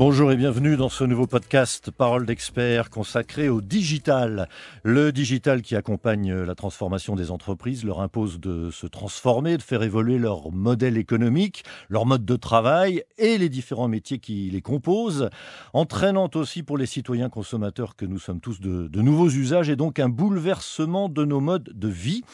Bonjour et bienvenue dans ce nouveau podcast Parole d'expert consacré au digital. Le digital qui accompagne la transformation des entreprises leur impose de se transformer, de faire évoluer leur modèle économique, leur mode de travail et les différents métiers qui les composent, entraînant aussi pour les citoyens consommateurs que nous sommes tous de, de nouveaux usages et donc un bouleversement de nos modes de vie.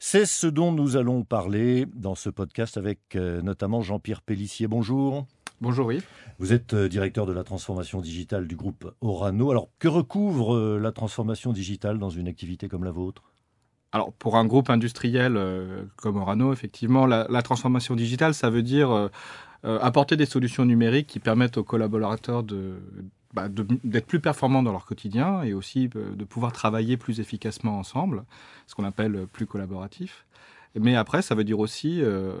C'est ce dont nous allons parler dans ce podcast avec euh, notamment Jean-Pierre Pellissier. Bonjour. Bonjour oui. Vous êtes euh, directeur de la transformation digitale du groupe Orano. Alors, que recouvre euh, la transformation digitale dans une activité comme la vôtre? Alors pour un groupe industriel euh, comme Orano, effectivement, la, la, transformation digitale, ça veut dire euh, apporter des solutions numériques qui permettent aux collaborateurs de, bah, d'être plus performants dans leur quotidien et aussi de pouvoir travailler plus efficacement ensemble, ce qu'on appelle plus collaboratif. Mais après, ça veut dire aussi euh,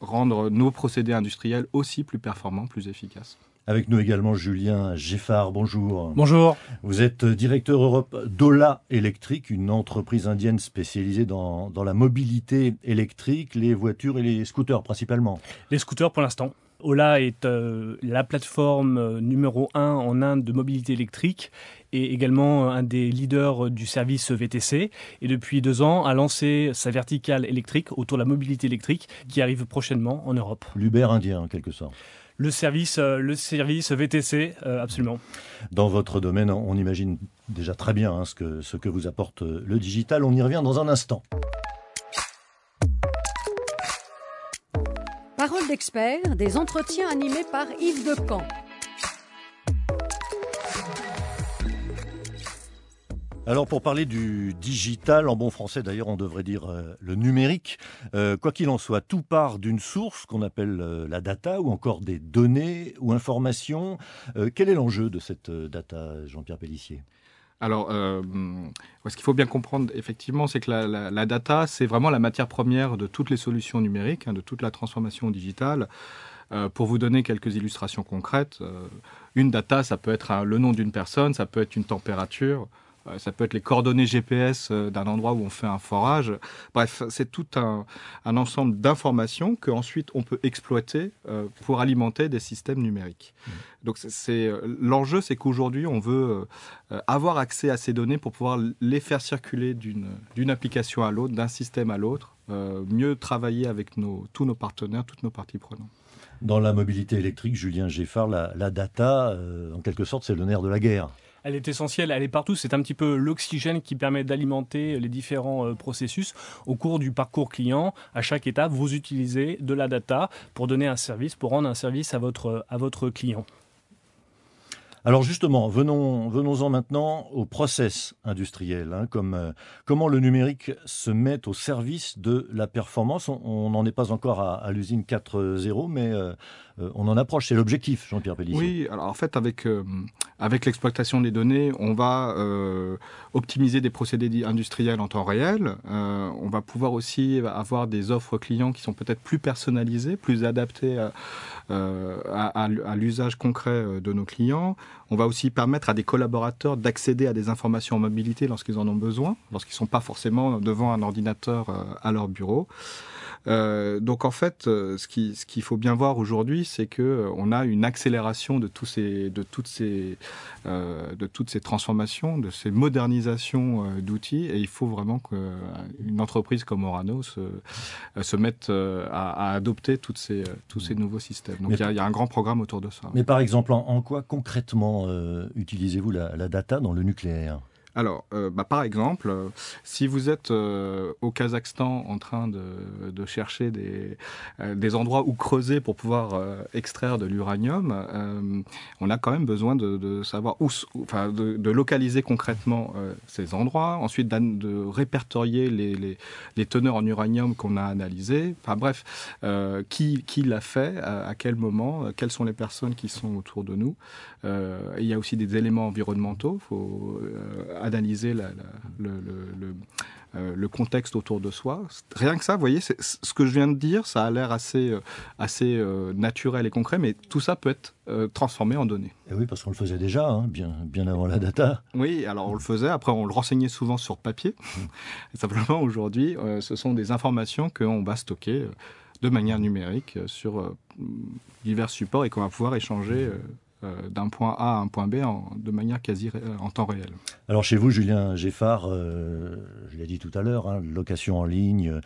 rendre nos procédés industriels aussi plus performants, plus efficaces. Avec nous également Julien Geffard, bonjour. Bonjour. Vous êtes directeur Europe d'Ola Électrique, une entreprise indienne spécialisée dans, dans la mobilité électrique, les voitures et les scooters principalement. Les scooters pour l'instant. Ola est euh, la plateforme euh, numéro un en Inde de mobilité électrique et également un des leaders du service VTC. Et depuis deux ans, a lancé sa verticale électrique autour de la mobilité électrique qui arrive prochainement en Europe. L'Uber indien en quelque sorte. Le service, euh, le service VTC, euh, absolument. Dans votre domaine, on imagine déjà très bien hein, ce, que, ce que vous apporte le digital. On y revient dans un instant. Parole d'expert, des entretiens animés par Yves Decamp. Alors pour parler du digital, en bon français d'ailleurs on devrait dire euh, le numérique, euh, quoi qu'il en soit, tout part d'une source qu'on appelle euh, la data ou encore des données ou informations. Quel est l'enjeu de cette data, Jean-Pierre Pellissier? Alors, ce qu'il faut bien comprendre, effectivement, c'est que la, data, c'est vraiment la matière première de toutes les solutions numériques, hein, de toute la transformation digitale. Pour vous donner quelques illustrations concrètes, une data, ça peut être le nom d'une personne, ça peut être une température, ça peut être les coordonnées GPS euh, d'un endroit où on fait un forage. Bref, c'est tout un, un ensemble d'informations qu'ensuite on peut exploiter euh, pour alimenter des systèmes numériques. Mmh. Donc c'est l'enjeu, c'est qu'aujourd'hui on veut avoir accès à ces données pour pouvoir les faire circuler d'une application à l'autre, d'un système à l'autre, mieux travailler avec nos, tous nos partenaires, toutes nos parties prenantes. Dans la mobilité électrique, Julien Geffard, la, la data, euh, en quelque sorte, c'est le nerf de la guerre. Elle est essentielle, elle est partout. C'est un petit peu l'oxygène qui permet d'alimenter les différents euh, processus. Au cours du parcours client, à chaque étape, vous utilisez de la data pour donner un service, pour rendre un service à votre, à votre client. Alors justement, venons, venons-en maintenant au process industriel. Hein, comme, euh, comment le numérique se met au service de la performance. On n'en est pas encore à, l'usine 4.0, mais euh, on en approche. C'est l'objectif, Jean-Pierre Pellissier. Oui, alors en fait, avec, euh, avec l'exploitation des données, on va euh, optimiser des procédés industriels en temps réel. Euh, on va pouvoir aussi avoir des offres clients qui sont peut-être plus personnalisées, plus adaptées à, à l'usage concret de nos clients. On va aussi permettre à des collaborateurs d'accéder à des informations en mobilité lorsqu'ils en ont besoin, lorsqu'ils ne sont pas forcément devant un ordinateur à leur bureau. Euh, donc en fait, ce qu'il ce qu'il faut bien voir aujourd'hui, c'est que on a une accélération de tous ces, de toutes ces, euh, de toutes ces transformations, de ces modernisations euh, d'outils, et il faut vraiment qu'une entreprise comme Orano se, se mette à, à adopter toutes ces, tous ces nouveaux systèmes. Donc il y, a, il y, a un grand programme autour de ça. Mais par exemple, en, en quoi concrètement utilisez-vous la, la data dans le nucléaire? Alors, euh, bah, par exemple, euh, si vous êtes euh, au Kazakhstan en train de, chercher des, endroits où creuser pour pouvoir extraire de l'uranium, on a quand même besoin de, savoir où, enfin, de, localiser concrètement ces endroits, ensuite de répertorier les, teneurs en uranium qu'on a analysées. Enfin bref, qui, l'a fait, à, à, quel moment, quelles sont les personnes qui sont autour de nous. il y a aussi des éléments environnementaux. Faut analyser le, le, contexte autour de soi. Rien que ça, vous voyez, ce que je viens de dire, ça a l'air assez, assez naturel et concret, mais tout ça peut être transformé en données. Et oui, parce qu'on le faisait déjà, hein, bien, bien avant la data. Oui, alors on le faisait, après on le renseignait souvent sur papier. Simplement, aujourd'hui, ce sont des informations qu'on va stocker de manière numérique euh, sur euh, divers supports et qu'on va pouvoir échanger euh, d'un point A à un point B de manière quasi en temps réel. Alors chez vous, Julien Geffard, je l'ai dit tout à l'heure, hein, location en ligne,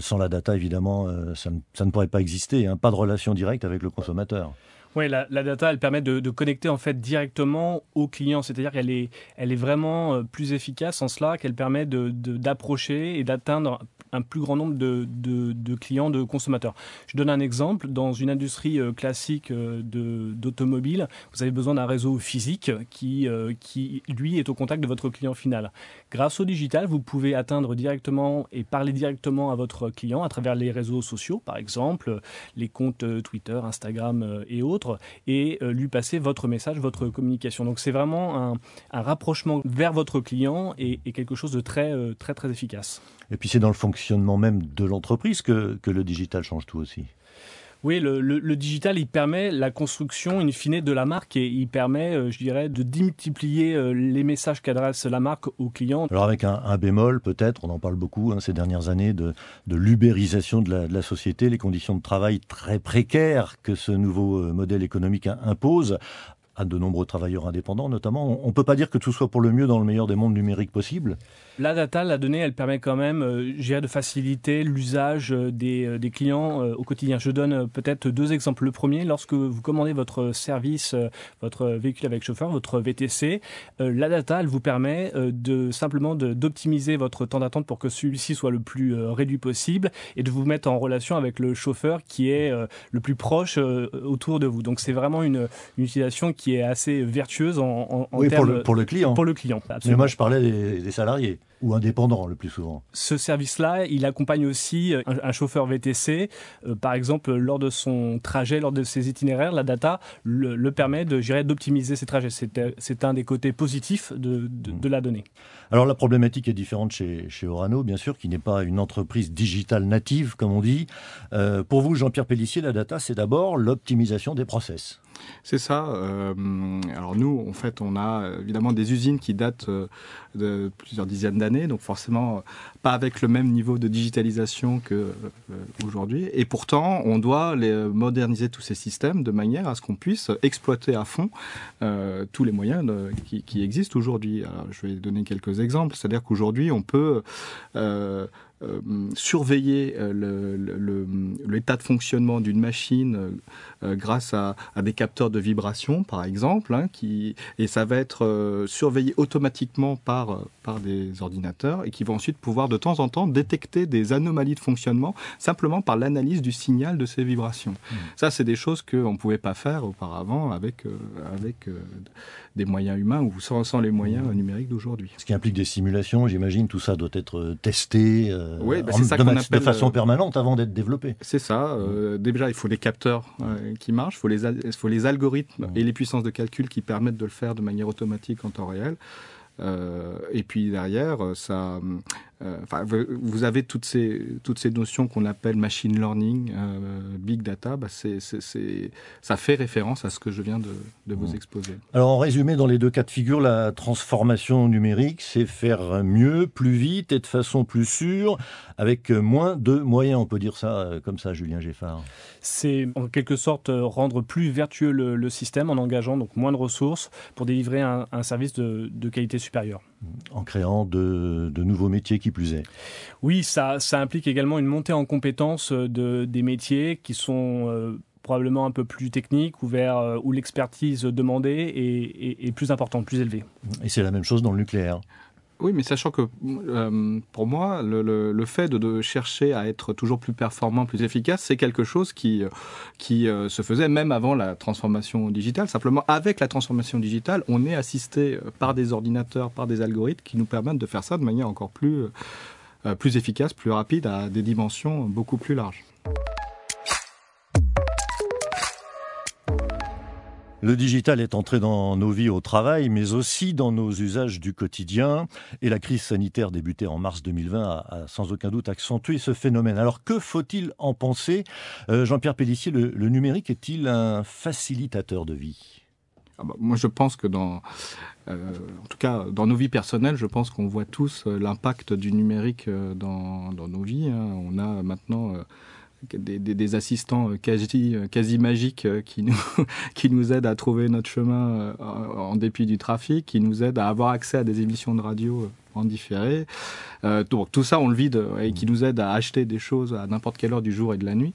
sans la data évidemment, ça, ne, pourrait pas exister, hein, pas de relation directe avec le consommateur. Oui, la, data, elle permet de, connecter en fait directement au client, c'est-à-dire qu'elle est, elle est vraiment plus efficace en cela qu'elle permet d'approcher et d'atteindre un plus grand nombre de, de, clients, de consommateurs. Je donne un exemple. Dans une industrie euh, classique euh, d'automobile, vous avez besoin d'un réseau physique qui, euh, qui, lui, est au contact de votre client final. Grâce au digital, vous pouvez atteindre directement et parler directement à votre client à travers les réseaux sociaux, par exemple, les comptes Twitter, Instagram et autres, et lui passer votre message, votre communication. Donc c'est vraiment un, rapprochement vers votre client et, quelque chose de très, très, très efficace. Et puis c'est dans le fonctionnement même de l'entreprise que, le digital change tout aussi. Oui, le, digital, il permet la construction, in fine, de la marque et il permet, euh, je dirais, de démultiplier euh, les messages qu'adresse la marque aux clients. Alors avec un, bémol, peut-être, on en parle beaucoup hein, ces dernières années, de, l'ubérisation de la, de la, société, les conditions de travail très précaires que ce nouveau euh, modèle économique impose à de nombreux travailleurs indépendants notamment. On ne peut pas dire que tout soit pour le mieux dans le meilleur des mondes numériques possibles. La data, la donnée, elle permet quand même euh, de faciliter l'usage euh, des, euh, des, clients euh, au quotidien. Je donne peut-être deux exemples. Le premier, lorsque vous commandez votre service, votre véhicule avec chauffeur, votre VTC, la data, elle vous permet de simplement d'optimiser votre temps d'attente pour que celui-ci soit le plus réduit possible et de vous mettre en relation avec le chauffeur qui est le plus proche autour de vous. Donc c'est vraiment une, une utilisation qui est assez vertueuse en, en, oui, pour, le, pour le client. Pour le client, absolument. Mais moi, je parlais des, des salariés ou indépendant le plus souvent. Ce service-là, il accompagne aussi euh, un, chauffeur VTC. Euh, par exemple, lors de son trajet, lors de ses itinéraires, la data le, permet de gérer, d'optimiser ses trajets. C'est un des côtés positifs de, de, la donnée. Alors la problématique est différente chez, chez Orano, bien sûr, qui n'est pas une entreprise digitale native, comme on dit. Euh, pour vous, Jean-Pierre Pellissier, la data, c'est d'abord l'optimisation des process. C'est ça. Euh, alors nous, en fait, on a évidemment des usines qui datent de plusieurs dizaines d'années, donc forcément pas avec le même niveau de digitalisation qu'aujourd'hui. Euh, et pourtant, on doit les moderniser tous ces systèmes de manière à ce qu'on puisse exploiter à fond euh, tous les moyens qui, existent aujourd'hui. Je vais donner quelques exemples. C'est-à-dire qu'aujourd'hui, on peut euh, euh, surveiller euh, l'état de fonctionnement d'une machine euh, grâce à, des capteurs de vibration, par exemple, hein, qui, et ça va être surveillé automatiquement par, par des ordinateurs et qui vont ensuite pouvoir de temps en temps détecter des anomalies de fonctionnement simplement par l'analyse du signal de ces vibrations. Mmh. Ça, c'est des choses qu'on ne pouvait pas faire auparavant avec, avec des moyens humains ou sans, sans les moyens numériques d'aujourd'hui. Ce qui implique des simulations, j'imagine, tout ça doit être testé. Euh, oui, bah, ça de, façon euh, permanente avant d'être développé. C'est ça. Euh, déjà, il faut des capteurs qui marchent, il faut les, faut les algorithmes et les puissances de calcul qui permettent de le faire de manière automatique en temps réel. et puis derrière, ça, euh, vous avez toutes ces, toutes ces notions qu'on appelle machine learning, euh, big data, bah ça fait référence à ce que je viens de, de vous mmh. exposer. Alors en résumé, dans les deux cas de figure, la transformation numérique, c'est faire mieux, plus vite et de façon plus sûre, avec moins de moyens, on peut dire ça euh, comme ça, Julien Geffard. C'est en quelque sorte rendre plus vertueux le, système en engageant donc moins de ressources pour délivrer un, un service de, de qualité supérieure en créant de, de, nouveaux métiers qui plus est. Oui, ça, ça implique également une montée en compétences de, des métiers qui sont euh, probablement un peu plus techniques ou vers euh, où l'expertise demandée est, est, plus importante, plus élevée. Et c'est la même chose dans le nucléaire. Oui, mais sachant que euh, pour moi, le, fait de, chercher à être toujours plus performant, plus efficace, c'est quelque chose qui, qui euh, se faisait même avant la transformation digitale. Simplement, avec la transformation digitale, on est assisté euh, par des ordinateurs, par des algorithmes qui nous permettent de faire ça de manière encore plus, euh, plus efficace, plus rapide, à des dimensions beaucoup plus larges. Le digital est entré dans nos vies au travail, mais aussi dans nos usages du quotidien. Et la crise sanitaire débutée en mars 2020 a, sans aucun doute accentué ce phénomène. Alors que faut-il en penser? Euh, Jean-Pierre Pellissier, le, numérique est-il un facilitateur de vie? Ah bah, Moi, je pense que dans, euh, en tout cas, dans nos vies personnelles, je pense qu'on voit tous euh, l'impact du numérique dans, nos vies. Hein. On a maintenant des, assistants euh, quasi, euh, quasi magiques euh, qui nous, aident à trouver notre chemin en dépit du trafic, qui nous aident à avoir accès à des émissions de radio en différé. tout ça, on le vide et qui nous aide à acheter des choses à n'importe quelle heure du jour et de la nuit.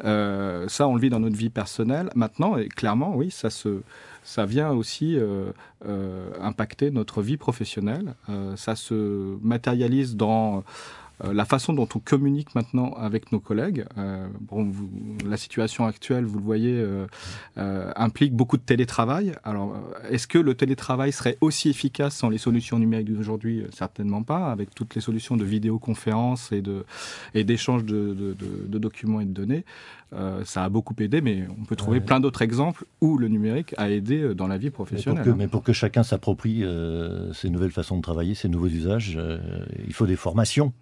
ça, on le vit dans notre vie personnelle. Maintenant, clairement, oui, ça vient aussi impacter notre vie professionnelle. ça se matérialise dans la façon dont on communique maintenant avec nos collègues, euh, la situation actuelle, vous le voyez, euh, implique beaucoup de télétravail. Alors, est-ce que le télétravail serait aussi efficace sans les solutions numériques d'aujourd'hui? Certainement pas, avec toutes les solutions de vidéoconférence et de et d'échange de, documents et de données. ça a beaucoup aidé, mais on peut trouver plein d'autres exemples où le numérique a aidé dans la vie professionnelle. Mais pour que, chacun s'approprie ces nouvelles façons de travailler, ces nouveaux usages, il faut des formations.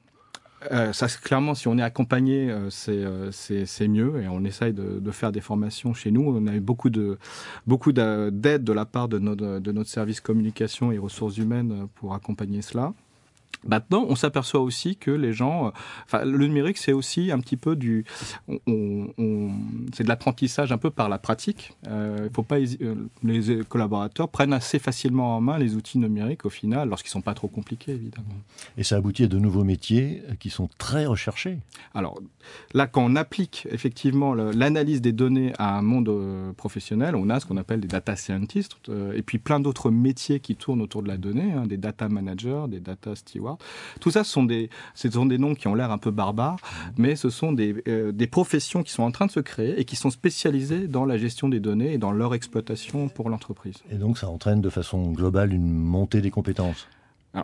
Euh, clairement, si on est accompagné, euh, euh, c'est mieux et on essaye de, faire des formations chez nous. On a eu beaucoup de d'aide de la part de notre, de notre service communication et ressources humaines pour accompagner cela. Maintenant, on s'aperçoit aussi que les gens, euh, enfin, le numérique, c'est aussi un petit peu du, on, on, c'est de l'apprentissage un peu par la pratique. Euh, faut pas, euh, les collaborateurs prennent assez facilement en main les outils numériques au final, lorsqu'ils sont pas trop compliqués, évidemment. Et ça aboutit à de nouveaux métiers qui sont très recherchés. Alors là, quand on applique effectivement l'analyse des données à un monde professionnel, on a ce qu'on appelle des data scientists et puis plein d'autres métiers qui tournent autour de la donnée, hein, des data managers, des data stewards tout ça, ce sont des, sont des noms qui ont l'air un peu barbares, mais ce sont des, euh, des professions qui sont en train de se créer et qui sont spécialisées dans la gestion des données et dans leur exploitation pour l'entreprise. Et donc ça entraîne de façon globale une montée des compétences?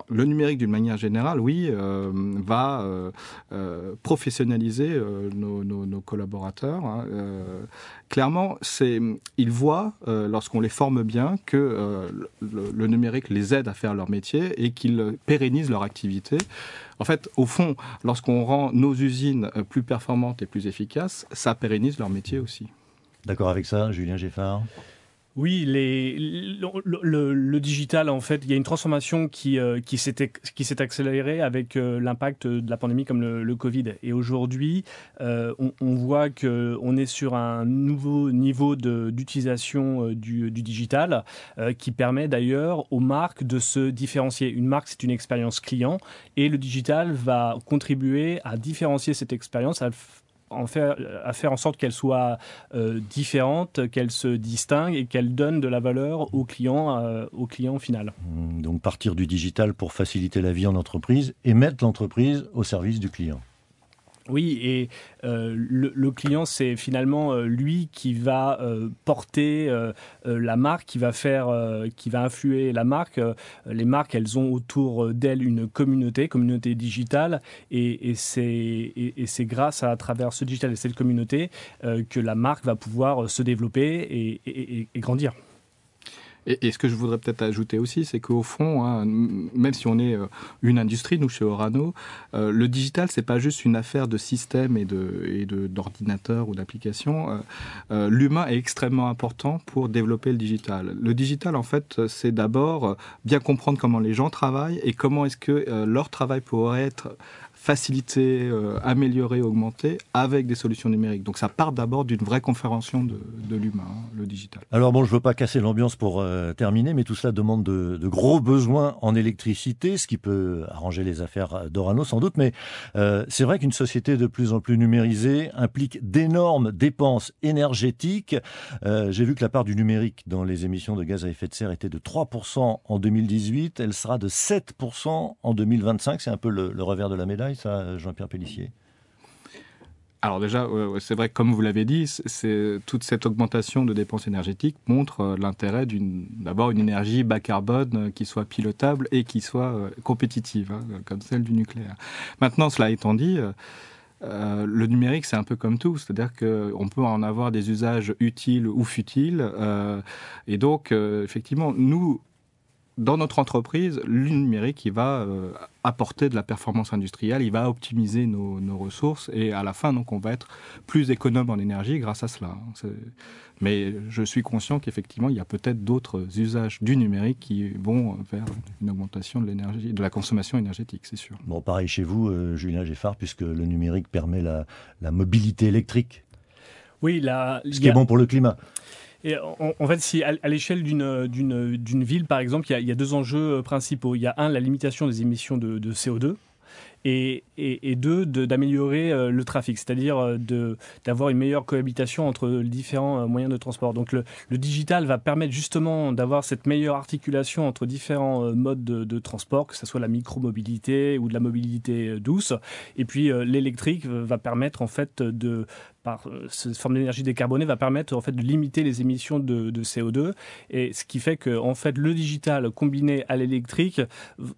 Le numérique, d'une manière générale, oui, euh, va euh, euh, professionnaliser nos, collaborateurs. Hein. clairement, ils voient, lorsqu'on les forme bien, que le, numérique les aide à faire leur métier et qu'ils pérennisent leur activité. En fait, au fond, lorsqu'on rend nos usines plus performantes et plus efficaces, ça pérennise leur métier aussi. D'accord avec ça, Julien Geffard? Oui, les, le, digital, en fait, il y a une transformation qui, euh, qui s'est accélérée avec euh, l'impact de la pandémie comme le, Covid. Et aujourd'hui, euh, on, voit qu'on est sur un nouveau niveau d'utilisation du, du, digital qui permet d'ailleurs aux marques de se différencier. Une marque, c'est une expérience client et le digital va contribuer à différencier cette expérience, à faire en sorte qu'elle soit euh, différente, qu'elle se distingue et qu'elle donne de la valeur au client, euh, au client final. Mmh, donc partir du digital pour faciliter la vie en entreprise et mettre l'entreprise au service du client. Oui, et euh, le, client, c'est finalement euh, lui qui va euh, porter la marque, qui va faire, qui va influer la marque. les marques, elles ont autour d'elles une communauté, communauté digitale, et, c'est grâce à, travers ce digital et cette communauté que la marque va pouvoir se développer et grandir. Et, ce que je voudrais peut-être ajouter aussi, c'est qu'au fond, hein, même si on est euh, une industrie, nous chez Orano, euh, le digital, c'est pas juste une affaire de système et de et d'ordinateur ou d'application. Euh, l'humain est extrêmement important pour développer le digital. Le digital, en fait, c'est d'abord bien comprendre comment les gens travaillent et comment est-ce que leur travail pourrait être faciliter, euh, améliorer, augmenter avec des solutions numériques. Donc ça part d'abord d'une vraie conférention de, l'humain, hein, le digital. Alors bon, je ne veux pas casser l'ambiance pour euh, terminer, mais tout cela demande de, gros besoins en électricité, ce qui peut arranger les affaires d'Orano sans doute, mais euh, c'est vrai qu'une société de plus en plus numérisée implique d'énormes dépenses énergétiques. J'ai vu que la part du numérique dans les émissions de gaz à effet de serre était de 3% en 2018, elle sera de 7% en 2025, c'est un peu le revers de la médaille ça, Jean-Pierre Pellissier? Alors déjà, c'est vrai, comme vous l'avez dit, toute cette augmentation de dépenses énergétiques montre euh, l'intérêt d'une une énergie bas carbone euh, qui soit pilotable et qui soit euh, compétitive, hein, comme celle du nucléaire. Maintenant, cela étant dit, le numérique, c'est un peu comme tout, c'est-à-dire qu'on peut en avoir des usages utiles ou futiles. Et donc, effectivement, nous, dans notre entreprise, le numérique, il va apporter de la performance industrielle, il va optimiser nos, nos, ressources et à la fin, donc, on va être plus économe en énergie grâce à cela. Mais je suis conscient qu'effectivement, il y a peut-être d'autres usages du numérique qui vont vers une augmentation de l'énergie, de la consommation énergétique, c'est sûr. Bon, pareil chez vous, euh, Julien Geffard, puisque le numérique permet la, la mobilité électrique. Oui, la, ce qui est bon pour le climat. Et en, fait, si à, l'échelle d'une ville, par exemple, il y, a, deux enjeux principaux. Il y a un, la limitation des émissions de, de CO2 et, deux, d'améliorer euh, le trafic, c'est-à-dire euh, d'avoir une meilleure cohabitation entre les différents euh, moyens de transport. Donc le, le digital va permettre justement d'avoir cette meilleure articulation entre différents modes de, de transport, que ce soit la micromobilité ou de la mobilité douce. Et puis l'électrique va permettre en fait de par euh, cette forme d'énergie décarbonée va permettre en fait de limiter les émissions de, de, CO2 et ce qui fait que en fait le digital combiné à l'électrique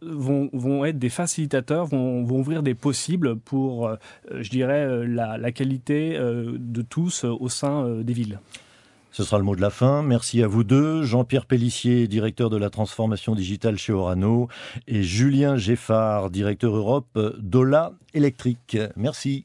vont, vont être des facilitateurs vont, ouvrir des possibles pour euh, je dirais euh, la, la qualité de tous au sein des villes. Ce sera le mot de la fin. Merci à vous deux. Jean-Pierre Pellissier, directeur de la transformation digitale chez Orano, et Julien Geffard, directeur Europe d'Ola Électrique. Merci.